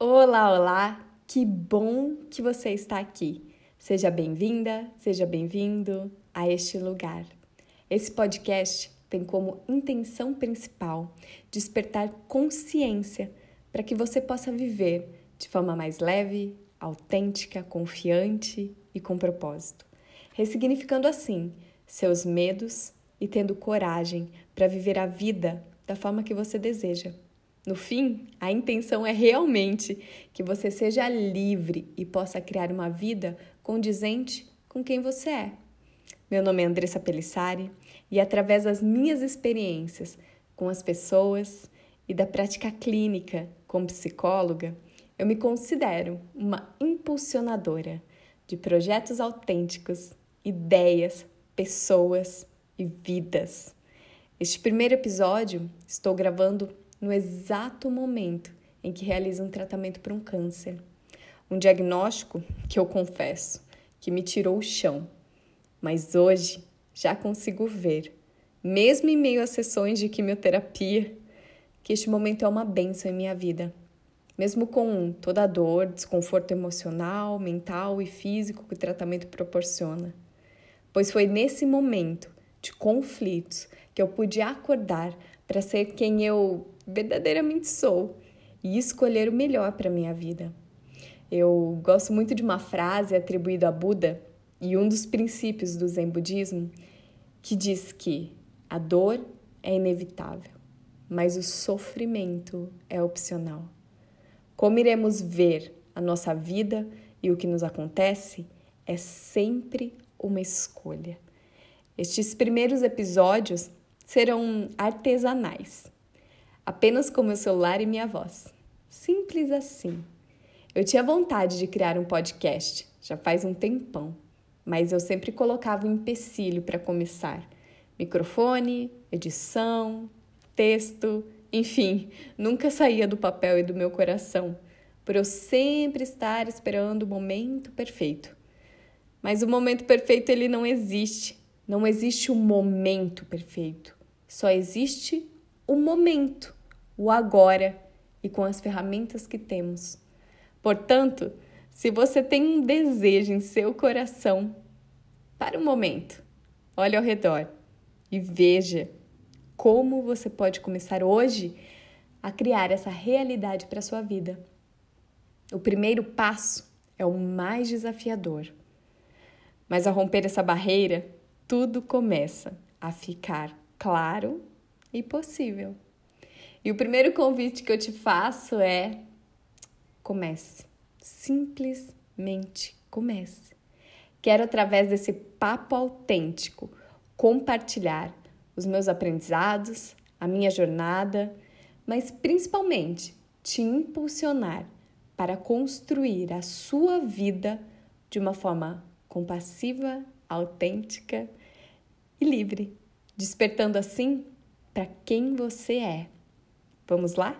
Olá, olá! Que bom que você está aqui. Seja bem-vinda, seja bem-vindo a este lugar. Esse podcast tem como intenção principal despertar consciência para que você possa viver de forma mais leve, autêntica, confiante e com propósito, ressignificando assim seus medos e tendo coragem para viver a vida da forma que você deseja. No fim, a intenção é realmente que você seja livre e possa criar uma vida condizente com quem você é. Meu nome é Andressa Pelissari e através das minhas experiências com as pessoas e da prática clínica como psicóloga, eu me considero uma impulsionadora de projetos autênticos, ideias, pessoas e vidas. Este primeiro episódio estou gravando no exato momento em que realiza um tratamento para um câncer. Um diagnóstico que eu confesso que me tirou o chão, mas hoje já consigo ver, mesmo em meio a sessões de quimioterapia, que este momento é uma benção em minha vida. Mesmo com toda a dor, desconforto emocional, mental e físico que o tratamento proporciona. Pois foi nesse momento de conflitos que eu pude acordar para ser quem eu verdadeiramente sou e escolher o melhor para minha vida. Eu gosto muito de uma frase atribuída a Buda e um dos princípios do Zen budismo que diz que a dor é inevitável, mas o sofrimento é opcional. Como iremos ver a nossa vida e o que nos acontece é sempre uma escolha. Estes primeiros episódios serão artesanais apenas com meu celular e minha voz. Simples assim. Eu tinha vontade de criar um podcast, já faz um tempão, mas eu sempre colocava um empecilho para começar: microfone, edição, texto, enfim, nunca saía do papel e do meu coração, por eu sempre estar esperando o momento perfeito. Mas o momento perfeito ele não existe. Não existe o momento perfeito. Só existe o momento o agora e com as ferramentas que temos. Portanto, se você tem um desejo em seu coração, para um momento, olhe ao redor e veja como você pode começar hoje a criar essa realidade para a sua vida. O primeiro passo é o mais desafiador. Mas ao romper essa barreira, tudo começa a ficar claro e possível. E o primeiro convite que eu te faço é: comece. Simplesmente comece. Quero, através desse papo autêntico, compartilhar os meus aprendizados, a minha jornada, mas principalmente te impulsionar para construir a sua vida de uma forma compassiva, autêntica e livre, despertando assim para quem você é. Vamos lá?